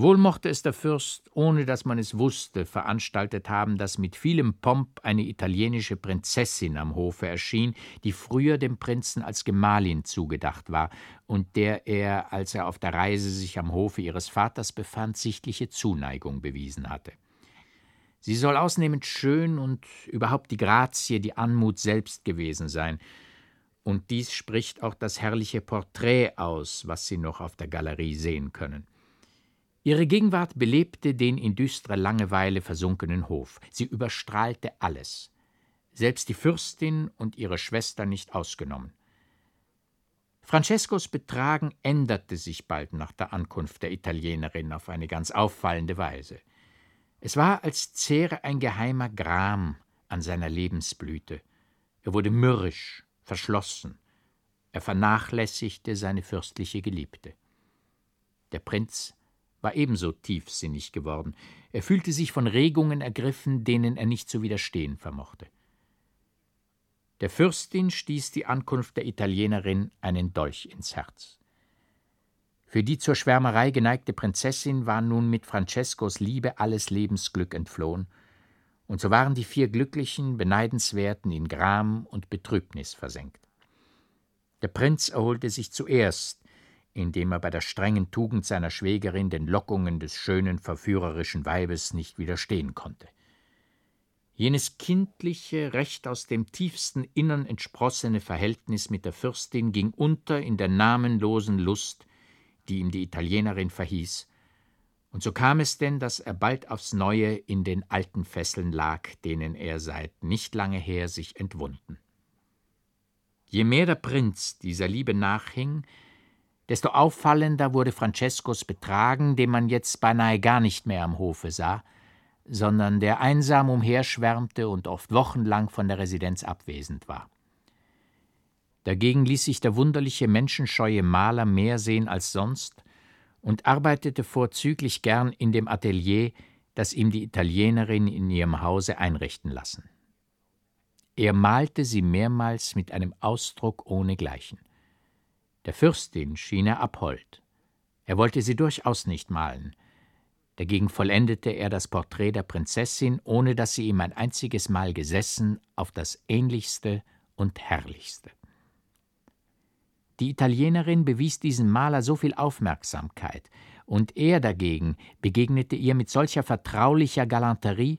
Wohl mochte es der Fürst, ohne dass man es wusste, veranstaltet haben, dass mit vielem Pomp eine italienische Prinzessin am Hofe erschien, die früher dem Prinzen als Gemahlin zugedacht war und der er, als er auf der Reise sich am Hofe ihres Vaters befand, sichtliche Zuneigung bewiesen hatte. Sie soll ausnehmend schön und überhaupt die Grazie, die Anmut selbst gewesen sein, und dies spricht auch das herrliche Porträt aus, was Sie noch auf der Galerie sehen können. Ihre Gegenwart belebte den in düstere Langeweile versunkenen Hof. Sie überstrahlte alles, selbst die Fürstin und ihre Schwester nicht ausgenommen. Francescos Betragen änderte sich bald nach der Ankunft der Italienerin auf eine ganz auffallende Weise. Es war, als zehre ein geheimer Gram an seiner Lebensblüte. Er wurde mürrisch, verschlossen. Er vernachlässigte seine fürstliche Geliebte. Der Prinz war ebenso tiefsinnig geworden. Er fühlte sich von Regungen ergriffen, denen er nicht zu widerstehen vermochte. Der Fürstin stieß die Ankunft der Italienerin einen Dolch ins Herz. Für die zur Schwärmerei geneigte Prinzessin war nun mit Francescos Liebe alles Lebensglück entflohen, und so waren die vier Glücklichen, Beneidenswerten in Gram und Betrübnis versenkt. Der Prinz erholte sich zuerst, indem er bei der strengen Tugend seiner Schwägerin den Lockungen des schönen, verführerischen Weibes nicht widerstehen konnte. Jenes kindliche, recht aus dem tiefsten Innern entsprossene Verhältnis mit der Fürstin ging unter in der namenlosen Lust, die ihm die Italienerin verhieß, und so kam es denn, dass er bald aufs Neue in den alten Fesseln lag, denen er seit nicht lange her sich entwunden. Je mehr der Prinz dieser Liebe nachhing, Desto auffallender wurde Francescos Betragen, den man jetzt beinahe gar nicht mehr am Hofe sah, sondern der einsam umherschwärmte und oft wochenlang von der Residenz abwesend war. Dagegen ließ sich der wunderliche menschenscheue Maler mehr sehen als sonst und arbeitete vorzüglich gern in dem Atelier, das ihm die Italienerin in ihrem Hause einrichten lassen. Er malte sie mehrmals mit einem Ausdruck ohnegleichen. Der Fürstin schien er abhold. Er wollte sie durchaus nicht malen. Dagegen vollendete er das Porträt der Prinzessin, ohne dass sie ihm ein einziges Mal gesessen, auf das ähnlichste und herrlichste. Die Italienerin bewies diesem Maler so viel Aufmerksamkeit, und er dagegen begegnete ihr mit solcher vertraulicher Galanterie,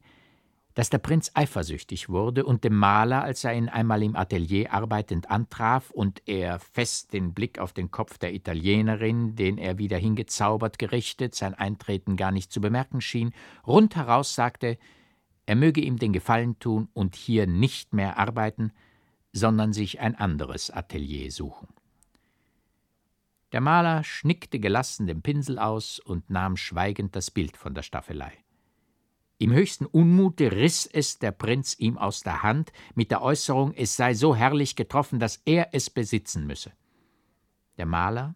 dass der Prinz eifersüchtig wurde und dem Maler, als er ihn einmal im Atelier arbeitend antraf und er fest den Blick auf den Kopf der Italienerin, den er wieder hingezaubert gerichtet, sein Eintreten gar nicht zu bemerken schien, rundheraus sagte, er möge ihm den Gefallen tun und hier nicht mehr arbeiten, sondern sich ein anderes Atelier suchen. Der Maler schnickte gelassen den Pinsel aus und nahm schweigend das Bild von der Staffelei. Im höchsten Unmute riß es der Prinz ihm aus der Hand mit der Äußerung, es sei so herrlich getroffen, dass er es besitzen müsse. Der Maler,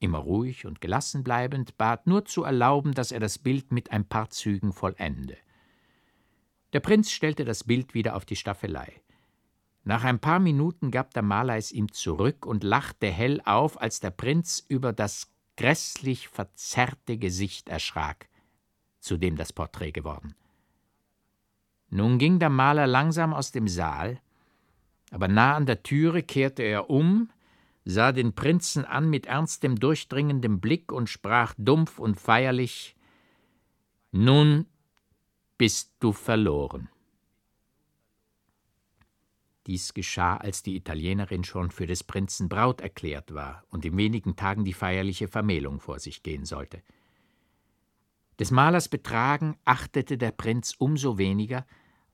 immer ruhig und gelassen bleibend, bat nur zu erlauben, dass er das Bild mit ein paar Zügen vollende. Der Prinz stellte das Bild wieder auf die Staffelei. Nach ein paar Minuten gab der Maler es ihm zurück und lachte hell auf, als der Prinz über das grässlich verzerrte Gesicht erschrak, zu dem das Porträt geworden. Nun ging der Maler langsam aus dem Saal, aber nah an der Türe kehrte er um, sah den Prinzen an mit ernstem, durchdringendem Blick und sprach dumpf und feierlich Nun bist du verloren. Dies geschah, als die Italienerin schon für des Prinzen Braut erklärt war und in wenigen Tagen die feierliche Vermählung vor sich gehen sollte. Des Malers Betragen achtete der Prinz umso weniger,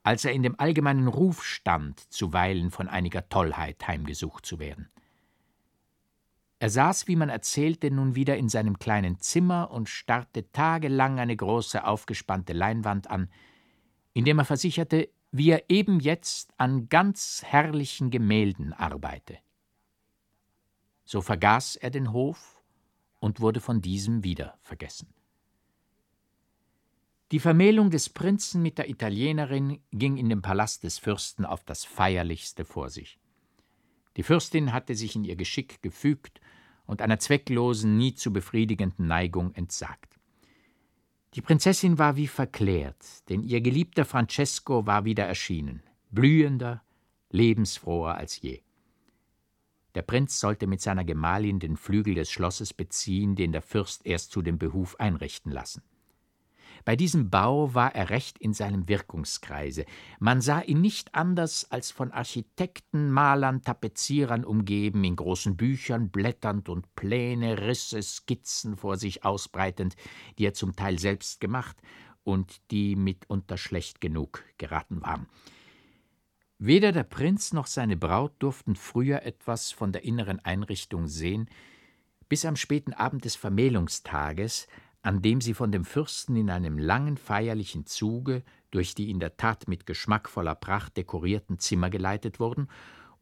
als er in dem allgemeinen Ruf stand, zuweilen von einiger Tollheit heimgesucht zu werden. Er saß, wie man erzählte, nun wieder in seinem kleinen Zimmer und starrte tagelang eine große aufgespannte Leinwand an, indem er versicherte, wie er eben jetzt an ganz herrlichen Gemälden arbeite. So vergaß er den Hof und wurde von diesem wieder vergessen. Die Vermählung des Prinzen mit der Italienerin ging in dem Palast des Fürsten auf das feierlichste vor sich. Die Fürstin hatte sich in ihr Geschick gefügt und einer zwecklosen, nie zu befriedigenden Neigung entsagt. Die Prinzessin war wie verklärt, denn ihr geliebter Francesco war wieder erschienen, blühender, lebensfroher als je. Der Prinz sollte mit seiner Gemahlin den Flügel des Schlosses beziehen, den der Fürst erst zu dem Behuf einrichten lassen. Bei diesem Bau war er recht in seinem Wirkungskreise. Man sah ihn nicht anders als von Architekten, Malern, Tapezierern umgeben, in großen Büchern blätternd und Pläne, Risse, Skizzen vor sich ausbreitend, die er zum Teil selbst gemacht und die mitunter schlecht genug geraten waren. Weder der Prinz noch seine Braut durften früher etwas von der inneren Einrichtung sehen, bis am späten Abend des Vermählungstages, an dem sie von dem Fürsten in einem langen feierlichen Zuge durch die in der Tat mit geschmackvoller Pracht dekorierten Zimmer geleitet wurden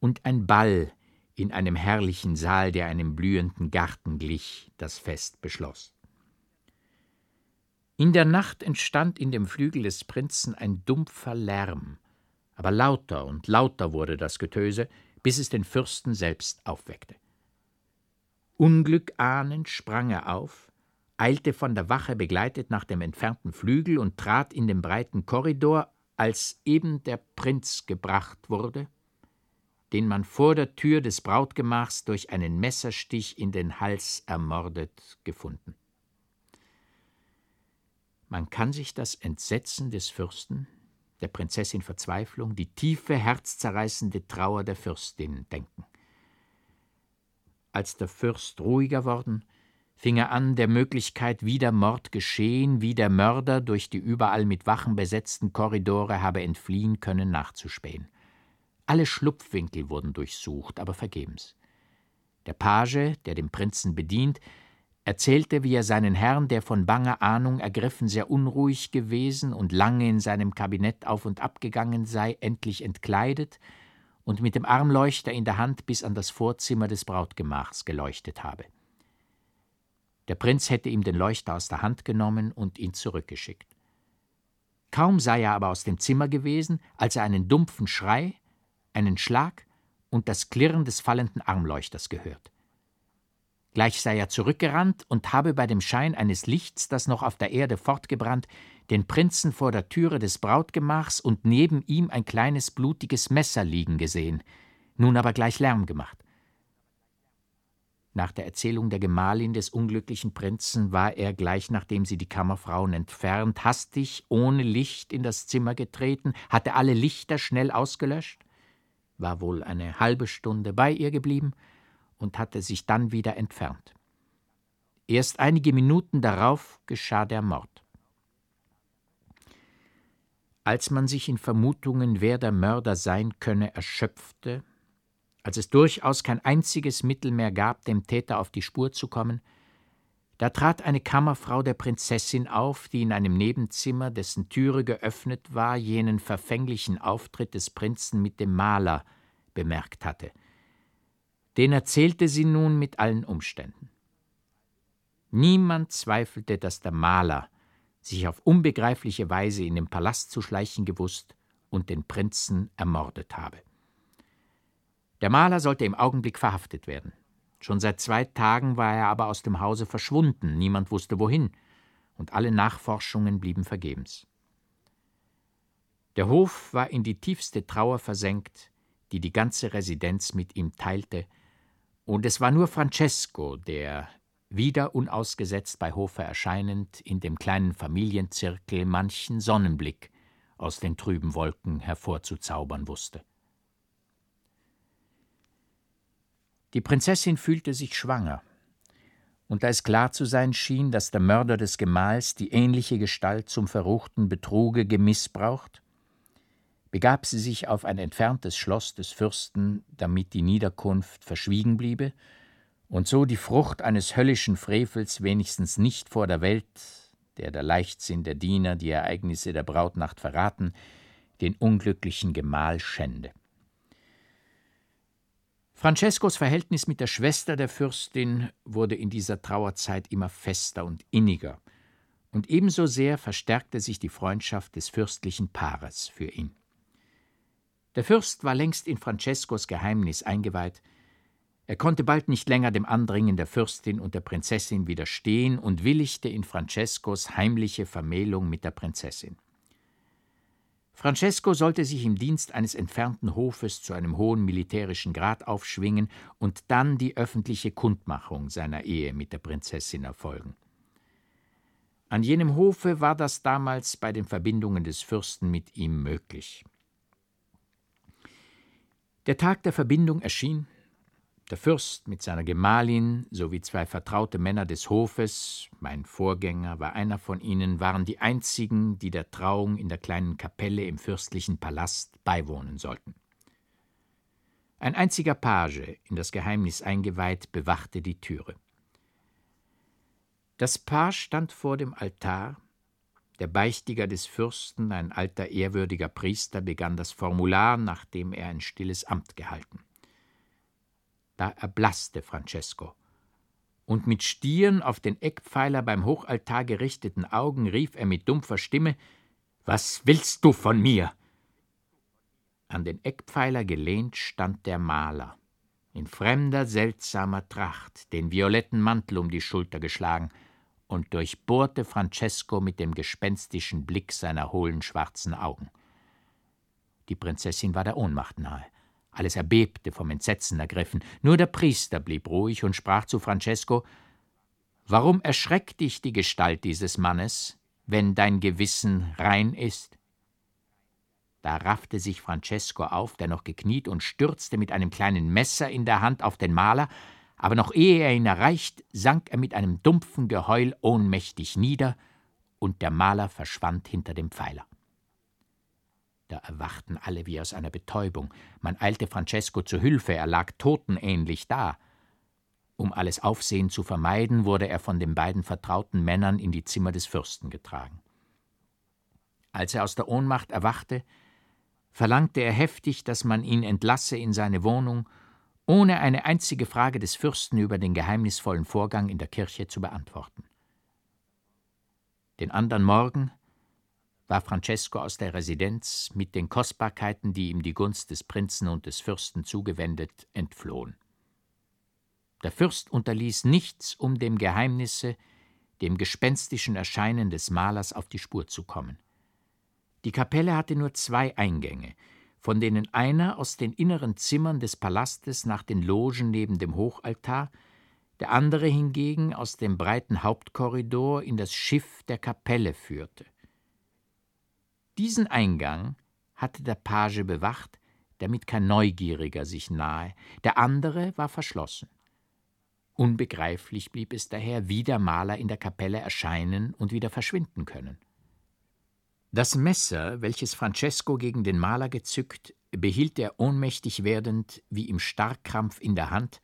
und ein Ball in einem herrlichen Saal, der einem blühenden Garten glich, das Fest beschloss. In der Nacht entstand in dem Flügel des Prinzen ein dumpfer Lärm, aber lauter und lauter wurde das Getöse, bis es den Fürsten selbst aufweckte. Unglück ahnend sprang er auf, eilte von der Wache begleitet nach dem entfernten Flügel und trat in den breiten Korridor, als eben der Prinz gebracht wurde, den man vor der Tür des Brautgemachs durch einen Messerstich in den Hals ermordet gefunden. Man kann sich das Entsetzen des Fürsten, der Prinzessin Verzweiflung, die tiefe, herzzerreißende Trauer der Fürstin denken. Als der Fürst ruhiger worden, fing er an, der Möglichkeit, wie der Mord geschehen, wie der Mörder durch die überall mit Wachen besetzten Korridore habe entfliehen können, nachzuspähen. Alle Schlupfwinkel wurden durchsucht, aber vergebens. Der Page, der den Prinzen bedient, erzählte, wie er seinen Herrn, der von banger Ahnung ergriffen sehr unruhig gewesen und lange in seinem Kabinett auf und ab gegangen sei, endlich entkleidet und mit dem Armleuchter in der Hand bis an das Vorzimmer des Brautgemachs geleuchtet habe. Der Prinz hätte ihm den Leuchter aus der Hand genommen und ihn zurückgeschickt. Kaum sei er aber aus dem Zimmer gewesen, als er einen dumpfen Schrei, einen Schlag und das Klirren des fallenden Armleuchters gehört. Gleich sei er zurückgerannt und habe bei dem Schein eines Lichts, das noch auf der Erde fortgebrannt, den Prinzen vor der Türe des Brautgemachs und neben ihm ein kleines blutiges Messer liegen gesehen, nun aber gleich Lärm gemacht. Nach der Erzählung der Gemahlin des unglücklichen Prinzen war er, gleich nachdem sie die Kammerfrauen entfernt, hastig ohne Licht in das Zimmer getreten, hatte alle Lichter schnell ausgelöscht, war wohl eine halbe Stunde bei ihr geblieben und hatte sich dann wieder entfernt. Erst einige Minuten darauf geschah der Mord. Als man sich in Vermutungen, wer der Mörder sein könne, erschöpfte, als es durchaus kein einziges Mittel mehr gab, dem Täter auf die Spur zu kommen, da trat eine Kammerfrau der Prinzessin auf, die in einem Nebenzimmer, dessen Türe geöffnet war, jenen verfänglichen Auftritt des Prinzen mit dem Maler bemerkt hatte. Den erzählte sie nun mit allen Umständen. Niemand zweifelte, dass der Maler sich auf unbegreifliche Weise in den Palast zu schleichen gewusst und den Prinzen ermordet habe. Der Maler sollte im Augenblick verhaftet werden. Schon seit zwei Tagen war er aber aus dem Hause verschwunden, niemand wusste wohin, und alle Nachforschungen blieben vergebens. Der Hof war in die tiefste Trauer versenkt, die die ganze Residenz mit ihm teilte, und es war nur Francesco, der, wieder unausgesetzt bei Hofe erscheinend, in dem kleinen Familienzirkel manchen Sonnenblick aus den trüben Wolken hervorzuzaubern wusste. Die Prinzessin fühlte sich schwanger, und da es klar zu sein schien, dass der Mörder des Gemahls die ähnliche Gestalt zum verruchten Betruge gemissbraucht, begab sie sich auf ein entferntes Schloss des Fürsten, damit die Niederkunft verschwiegen bliebe und so die Frucht eines höllischen Frevels wenigstens nicht vor der Welt, der der Leichtsinn der Diener die Ereignisse der Brautnacht verraten, den unglücklichen Gemahl schände. Francescos Verhältnis mit der Schwester der Fürstin wurde in dieser Trauerzeit immer fester und inniger, und ebenso sehr verstärkte sich die Freundschaft des fürstlichen Paares für ihn. Der Fürst war längst in Francescos Geheimnis eingeweiht, Er konnte bald nicht länger dem Andringen der Fürstin und der Prinzessin widerstehen und willigte in Francescos heimliche Vermählung mit der Prinzessin. Francesco sollte sich im Dienst eines entfernten Hofes zu einem hohen militärischen Grad aufschwingen und dann die öffentliche Kundmachung seiner Ehe mit der Prinzessin erfolgen. An jenem Hofe war das damals bei den Verbindungen des Fürsten mit ihm möglich. Der Tag der Verbindung erschien, der Fürst mit seiner Gemahlin sowie zwei vertraute Männer des Hofes, mein Vorgänger war einer von ihnen, waren die einzigen, die der Trauung in der kleinen Kapelle im fürstlichen Palast beiwohnen sollten. Ein einziger Page, in das Geheimnis eingeweiht, bewachte die Türe. Das Paar stand vor dem Altar, der Beichtiger des Fürsten, ein alter ehrwürdiger Priester, begann das Formular, nachdem er ein stilles Amt gehalten. Da erblaßte Francesco, und mit stieren auf den Eckpfeiler beim Hochaltar gerichteten Augen rief er mit dumpfer Stimme Was willst du von mir? An den Eckpfeiler gelehnt stand der Maler, in fremder, seltsamer Tracht, den violetten Mantel um die Schulter geschlagen, und durchbohrte Francesco mit dem gespenstischen Blick seiner hohlen schwarzen Augen. Die Prinzessin war der Ohnmacht nahe. Alles erbebte, vom Entsetzen ergriffen. Nur der Priester blieb ruhig und sprach zu Francesco Warum erschreckt dich die Gestalt dieses Mannes, wenn dein Gewissen rein ist? Da raffte sich Francesco auf, der noch gekniet, und stürzte mit einem kleinen Messer in der Hand auf den Maler, aber noch ehe er ihn erreicht, sank er mit einem dumpfen Geheul ohnmächtig nieder, und der Maler verschwand hinter dem Pfeiler. Da erwachten alle wie aus einer Betäubung. Man eilte Francesco zu Hilfe, er lag totenähnlich da. Um alles Aufsehen zu vermeiden, wurde er von den beiden vertrauten Männern in die Zimmer des Fürsten getragen. Als er aus der Ohnmacht erwachte, verlangte er heftig, dass man ihn entlasse in seine Wohnung, ohne eine einzige Frage des Fürsten über den geheimnisvollen Vorgang in der Kirche zu beantworten. Den andern Morgen war Francesco aus der Residenz mit den Kostbarkeiten, die ihm die Gunst des Prinzen und des Fürsten zugewendet, entflohen. Der Fürst unterließ nichts, um dem Geheimnisse, dem gespenstischen Erscheinen des Malers auf die Spur zu kommen. Die Kapelle hatte nur zwei Eingänge, von denen einer aus den inneren Zimmern des Palastes nach den Logen neben dem Hochaltar, der andere hingegen aus dem breiten Hauptkorridor in das Schiff der Kapelle führte. Diesen Eingang hatte der Page bewacht, damit kein Neugieriger sich nahe, der andere war verschlossen. Unbegreiflich blieb es daher, wie der Maler in der Kapelle erscheinen und wieder verschwinden können. Das Messer, welches Francesco gegen den Maler gezückt, behielt er ohnmächtig werdend wie im Starrkrampf in der Hand,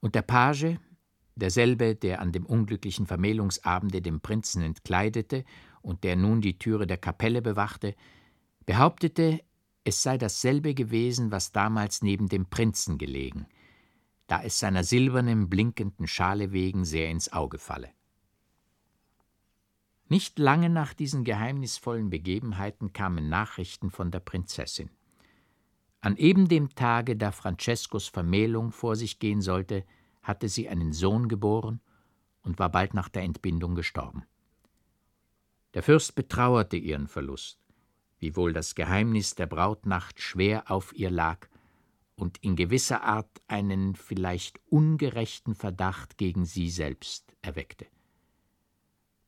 und der Page, derselbe, der an dem unglücklichen Vermählungsabende dem Prinzen entkleidete und der nun die Türe der Kapelle bewachte, behauptete, es sei dasselbe gewesen, was damals neben dem Prinzen gelegen, da es seiner silbernen, blinkenden Schale wegen sehr ins Auge falle. Nicht lange nach diesen geheimnisvollen Begebenheiten kamen Nachrichten von der Prinzessin. An eben dem Tage, da Francescos Vermählung vor sich gehen sollte, hatte sie einen Sohn geboren und war bald nach der Entbindung gestorben. Der Fürst betrauerte ihren Verlust, wiewohl das Geheimnis der Brautnacht schwer auf ihr lag und in gewisser Art einen vielleicht ungerechten Verdacht gegen sie selbst erweckte.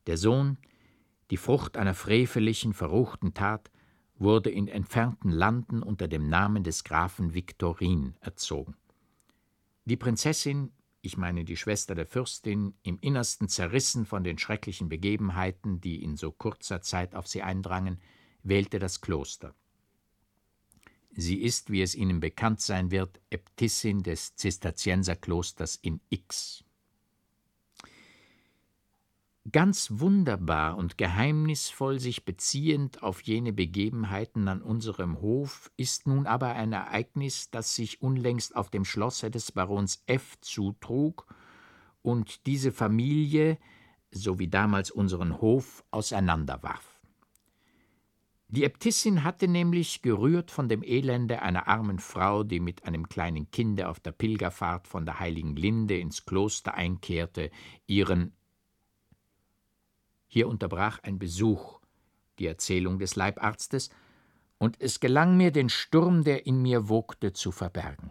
Der Sohn, die Frucht einer freveligen, verruchten Tat, wurde in entfernten Landen unter dem Namen des Grafen Viktorin erzogen. Die Prinzessin ich meine die Schwester der Fürstin, im Innersten zerrissen von den schrecklichen Begebenheiten, die in so kurzer Zeit auf sie eindrangen, wählte das Kloster. Sie ist, wie es Ihnen bekannt sein wird, Äbtissin des Zisterzienserklosters in X. Ganz wunderbar und geheimnisvoll sich beziehend auf jene Begebenheiten an unserem Hof ist nun aber ein Ereignis, das sich unlängst auf dem Schlosse des Barons F. zutrug und diese Familie, so wie damals unseren Hof, auseinanderwarf. Die Äbtissin hatte nämlich, gerührt von dem Elende einer armen Frau, die mit einem kleinen Kinde auf der Pilgerfahrt von der heiligen Linde ins Kloster einkehrte, ihren Hier unterbrach ein Besuch die Erzählung des Leibarztes, und es gelang mir, den Sturm, der in mir wogte, zu verbergen.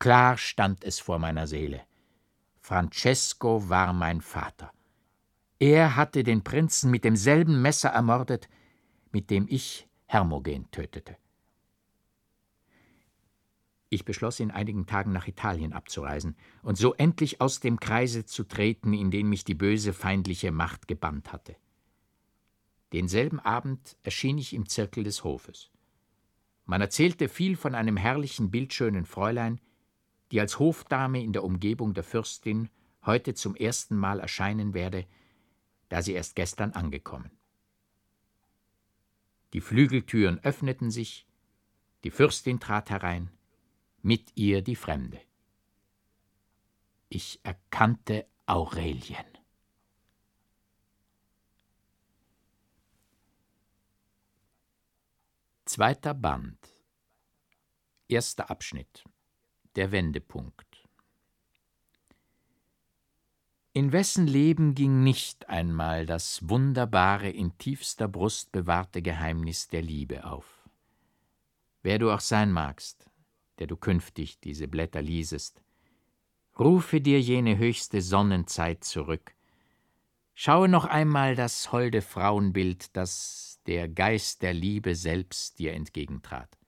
Klar stand es vor meiner Seele. Francesco war mein Vater. Er hatte den Prinzen mit demselben Messer ermordet, mit dem ich Hermogen tötete. Ich beschloss, in einigen Tagen nach Italien abzureisen und so endlich aus dem Kreise zu treten, in den mich die böse feindliche Macht gebannt hatte. Denselben Abend erschien ich im Zirkel des Hofes. Man erzählte viel von einem herrlichen, bildschönen Fräulein, die als Hofdame in der Umgebung der Fürstin heute zum ersten Mal erscheinen werde, da sie erst gestern angekommen. Die Flügeltüren öffneten sich, die Fürstin trat herein, mit ihr die Fremde. Ich erkannte Aurelien. Zweiter Band. Erster Abschnitt. Der Wendepunkt. In wessen Leben ging nicht einmal das wunderbare, in tiefster Brust bewahrte Geheimnis der Liebe auf? Wer du auch sein magst, der du künftig diese Blätter liesest, rufe dir jene höchste Sonnenzeit zurück. Schaue noch einmal das holde Frauenbild, das der Geist der Liebe selbst dir entgegentrat.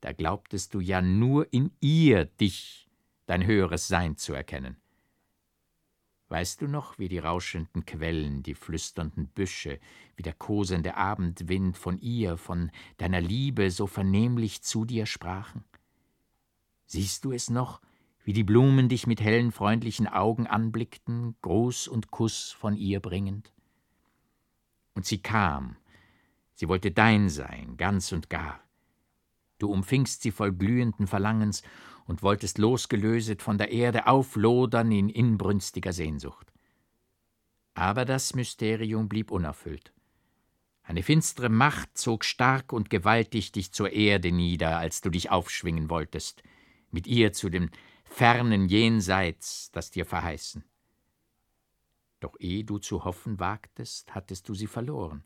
Da glaubtest du ja nur in ihr dich, dein höheres Sein zu erkennen. Weißt du noch, wie die rauschenden Quellen, die flüsternden Büsche, wie der kosende Abendwind von ihr, von deiner Liebe so vernehmlich zu dir sprachen? Siehst du es noch, wie die Blumen dich mit hellen, freundlichen Augen anblickten, Gruß und Kuss von ihr bringend? Und sie kam, sie wollte dein sein, ganz und gar. Du umfingst sie voll glühenden Verlangens und wolltest losgelöset von der Erde auflodern in inbrünstiger Sehnsucht. Aber das Mysterium blieb unerfüllt. Eine finstere Macht zog stark und gewaltig dich zur Erde nieder, als du dich aufschwingen wolltest, mit ihr zu dem fernen Jenseits, das dir verheißen. Doch ehe du zu hoffen wagtest, hattest du sie verloren.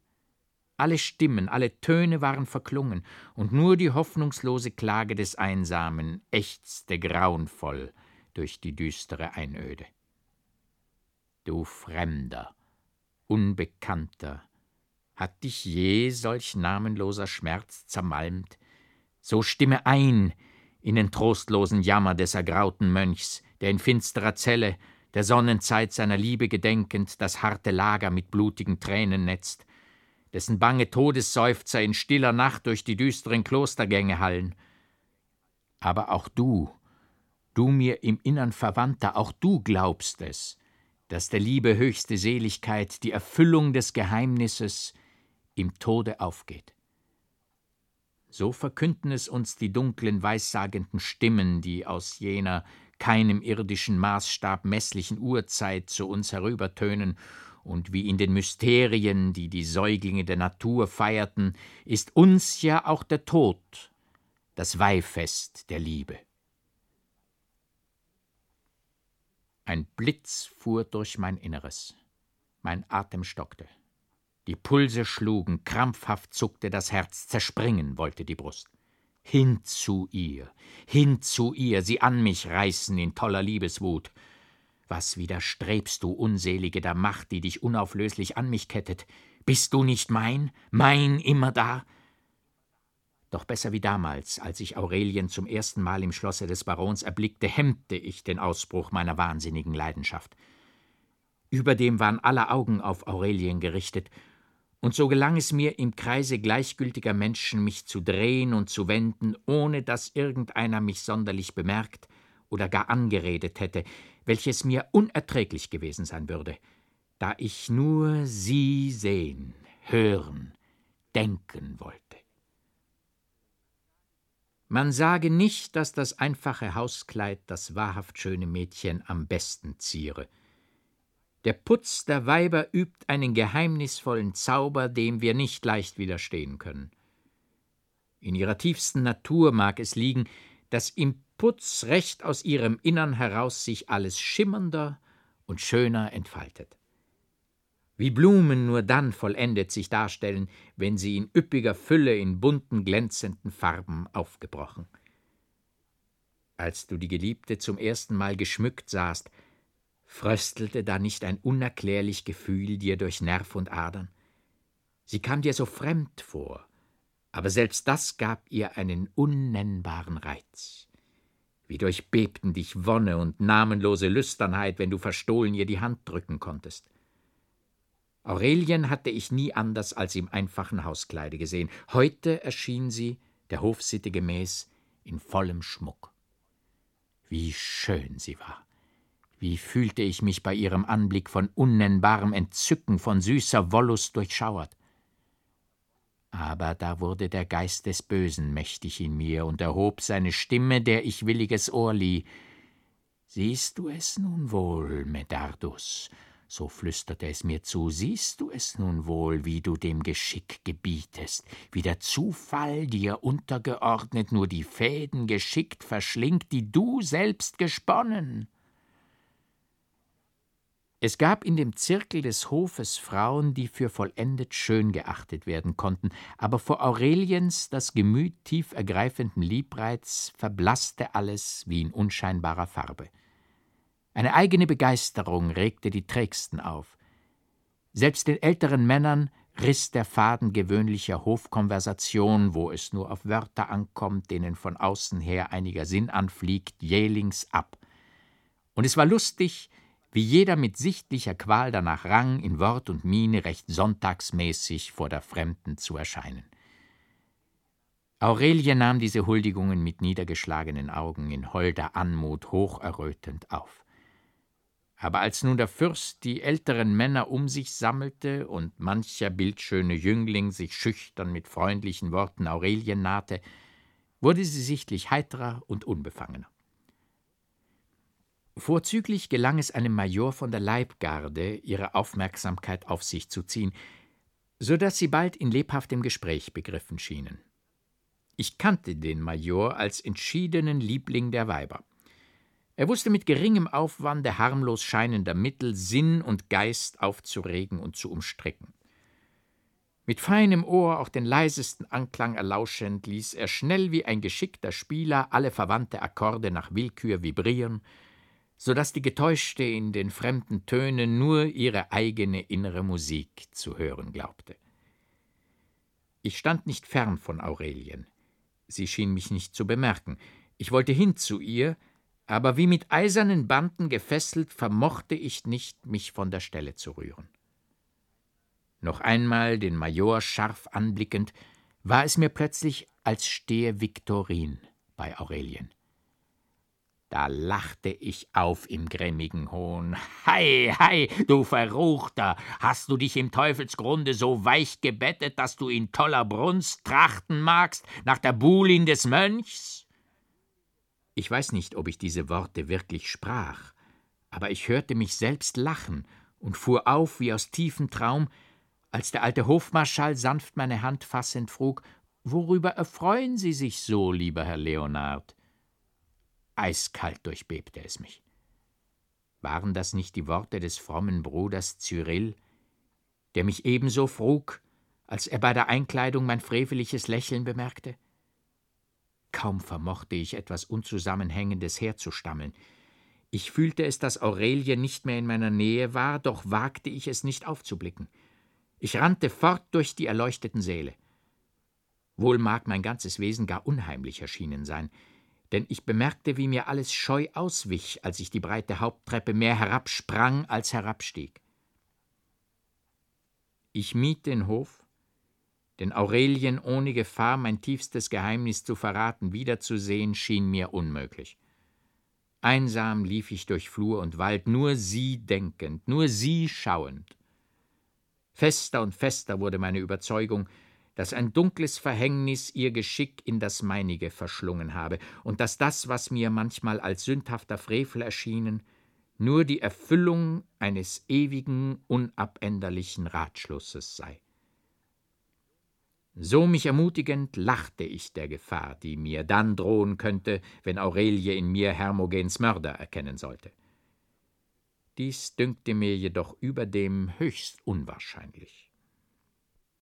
Alle Stimmen, alle Töne waren verklungen, und nur die hoffnungslose Klage des Einsamen ächzte grauenvoll durch die düstere Einöde. Du Fremder, Unbekannter, hat dich je solch namenloser Schmerz zermalmt? So stimme ein in den trostlosen Jammer des ergrauten Mönchs, der in finsterer Zelle, der Sonnenzeit seiner Liebe gedenkend, das harte Lager mit blutigen Tränen netzt, dessen bange Todesseufzer in stiller Nacht durch die düsteren Klostergänge hallen. Aber auch du, du mir im Innern Verwandter, auch du glaubst es, dass der Liebe höchste Seligkeit, die Erfüllung des Geheimnisses im Tode aufgeht. So verkünden es uns die dunklen, weissagenden Stimmen, die aus jener keinem irdischen Maßstab messlichen Uhrzeit zu uns herübertönen und wie in den Mysterien, die die Säuglinge der Natur feierten, ist uns ja auch der Tod das Weihfest der Liebe. Ein Blitz fuhr durch mein Inneres, mein Atem stockte, die Pulse schlugen, krampfhaft zuckte das Herz, zerspringen wollte die Brust. Hin zu ihr, hin zu ihr, sie an mich reißen in toller Liebeswut, was widerstrebst du, Unselige, der Macht, die dich unauflöslich an mich kettet? Bist du nicht mein, mein immerdar? Doch besser wie damals, als ich Aurelien zum ersten Mal im Schlosse des Barons erblickte, hemmte ich den Ausbruch meiner wahnsinnigen Leidenschaft. Überdem waren alle Augen auf Aurelien gerichtet, und so gelang es mir, im Kreise gleichgültiger Menschen mich zu drehen und zu wenden, ohne dass irgendeiner mich sonderlich bemerkt oder gar angeredet hätte, welches mir unerträglich gewesen sein würde, da ich nur sie sehen, hören, denken wollte. Man sage nicht, dass das einfache Hauskleid das wahrhaft schöne Mädchen am besten ziere. Der Putz der Weiber übt einen geheimnisvollen Zauber, dem wir nicht leicht widerstehen können. In ihrer tiefsten Natur mag es liegen, dass im Putz recht aus ihrem Innern heraus sich alles schimmernder und schöner entfaltet. Wie Blumen nur dann vollendet sich darstellen, wenn sie in üppiger Fülle in bunten, glänzenden Farben aufgebrochen. Als du die Geliebte zum ersten Mal geschmückt sahst, fröstelte da nicht ein unerklärlich Gefühl dir durch Nerv und Adern? Sie kam dir so fremd vor, aber selbst das gab ihr einen unnennbaren Reiz. Wie durchbebten dich Wonne und namenlose Lüsternheit, wenn du verstohlen ihr die Hand drücken konntest. Aurelien hatte ich nie anders als im einfachen Hauskleide gesehen. Heute erschien sie, der Hofsitte gemäß, in vollem Schmuck. Wie schön sie war! Wie fühlte ich mich bei ihrem Anblick von unnennbarem Entzücken, von süßer Wollust durchschauert. Aber da wurde der Geist des Bösen mächtig in mir und erhob seine Stimme, der ich williges Ohr lieh. Siehst du es nun wohl, Medardus? so flüsterte es mir zu, siehst du es nun wohl, wie du dem Geschick gebietest, wie der Zufall dir untergeordnet nur die Fäden geschickt verschlingt, die du selbst gesponnen. Es gab in dem Zirkel des Hofes Frauen, die für vollendet schön geachtet werden konnten, aber vor Aureliens das Gemüt tief ergreifenden Liebreiz verblasste alles wie in unscheinbarer Farbe. Eine eigene Begeisterung regte die Trägsten auf. Selbst den älteren Männern riss der Faden gewöhnlicher Hofkonversation, wo es nur auf Wörter ankommt, denen von außen her einiger Sinn anfliegt, jählings ab. Und es war lustig, wie jeder mit sichtlicher Qual danach rang, in Wort und Miene recht sonntagsmäßig vor der Fremden zu erscheinen. Aurelie nahm diese Huldigungen mit niedergeschlagenen Augen in holder Anmut hocherrötend auf. Aber als nun der Fürst die älteren Männer um sich sammelte und mancher bildschöne Jüngling sich schüchtern mit freundlichen Worten Aurelien nahte, wurde sie sichtlich heiterer und unbefangener. Vorzüglich gelang es einem Major von der Leibgarde, ihre Aufmerksamkeit auf sich zu ziehen, so dass sie bald in lebhaftem Gespräch begriffen schienen. Ich kannte den Major als entschiedenen Liebling der Weiber. Er wusste mit geringem Aufwande harmlos scheinender Mittel Sinn und Geist aufzuregen und zu umstricken. Mit feinem Ohr auch den leisesten Anklang erlauschend, ließ er schnell wie ein geschickter Spieler alle verwandte Akkorde nach Willkür vibrieren, so dass die Getäuschte in den fremden Tönen nur ihre eigene innere Musik zu hören glaubte. Ich stand nicht fern von Aurelien. Sie schien mich nicht zu bemerken. Ich wollte hin zu ihr, aber wie mit eisernen Banden gefesselt, vermochte ich nicht, mich von der Stelle zu rühren. Noch einmal den Major scharf anblickend, war es mir plötzlich, als stehe Viktorin bei Aurelien. Da lachte ich auf im grimmigen Hohn. Hei, hei, du Verruchter, hast du dich im Teufelsgrunde so weich gebettet, dass du in toller Brunst trachten magst nach der Buhlin des Mönchs? Ich weiß nicht, ob ich diese Worte wirklich sprach, aber ich hörte mich selbst lachen und fuhr auf wie aus tiefem Traum, als der alte Hofmarschall sanft meine Hand fassend frug, worüber erfreuen Sie sich so, lieber Herr Leonard? Eiskalt durchbebte es mich. Waren das nicht die Worte des frommen Bruders Cyril, der mich ebenso frug, als er bei der Einkleidung mein freveliches Lächeln bemerkte? Kaum vermochte ich etwas Unzusammenhängendes herzustammeln. Ich fühlte es, dass Aurelie nicht mehr in meiner Nähe war, doch wagte ich es nicht aufzublicken. Ich rannte fort durch die erleuchteten Säle. Wohl mag mein ganzes Wesen gar unheimlich erschienen sein, denn ich bemerkte, wie mir alles scheu auswich, als ich die breite Haupttreppe mehr herabsprang als herabstieg. Ich mied den Hof, denn Aurelien ohne Gefahr, mein tiefstes Geheimnis zu verraten, wiederzusehen, schien mir unmöglich. Einsam lief ich durch Flur und Wald, nur sie denkend, nur sie schauend. Fester und fester wurde meine Überzeugung, dass ein dunkles Verhängnis ihr Geschick in das meinige verschlungen habe und dass das, was mir manchmal als sündhafter Frevel erschienen, nur die Erfüllung eines ewigen, unabänderlichen Ratschlusses sei. So mich ermutigend lachte ich der Gefahr, die mir dann drohen könnte, wenn Aurelie in mir Hermogens Mörder erkennen sollte. Dies dünkte mir jedoch überdem höchst unwahrscheinlich.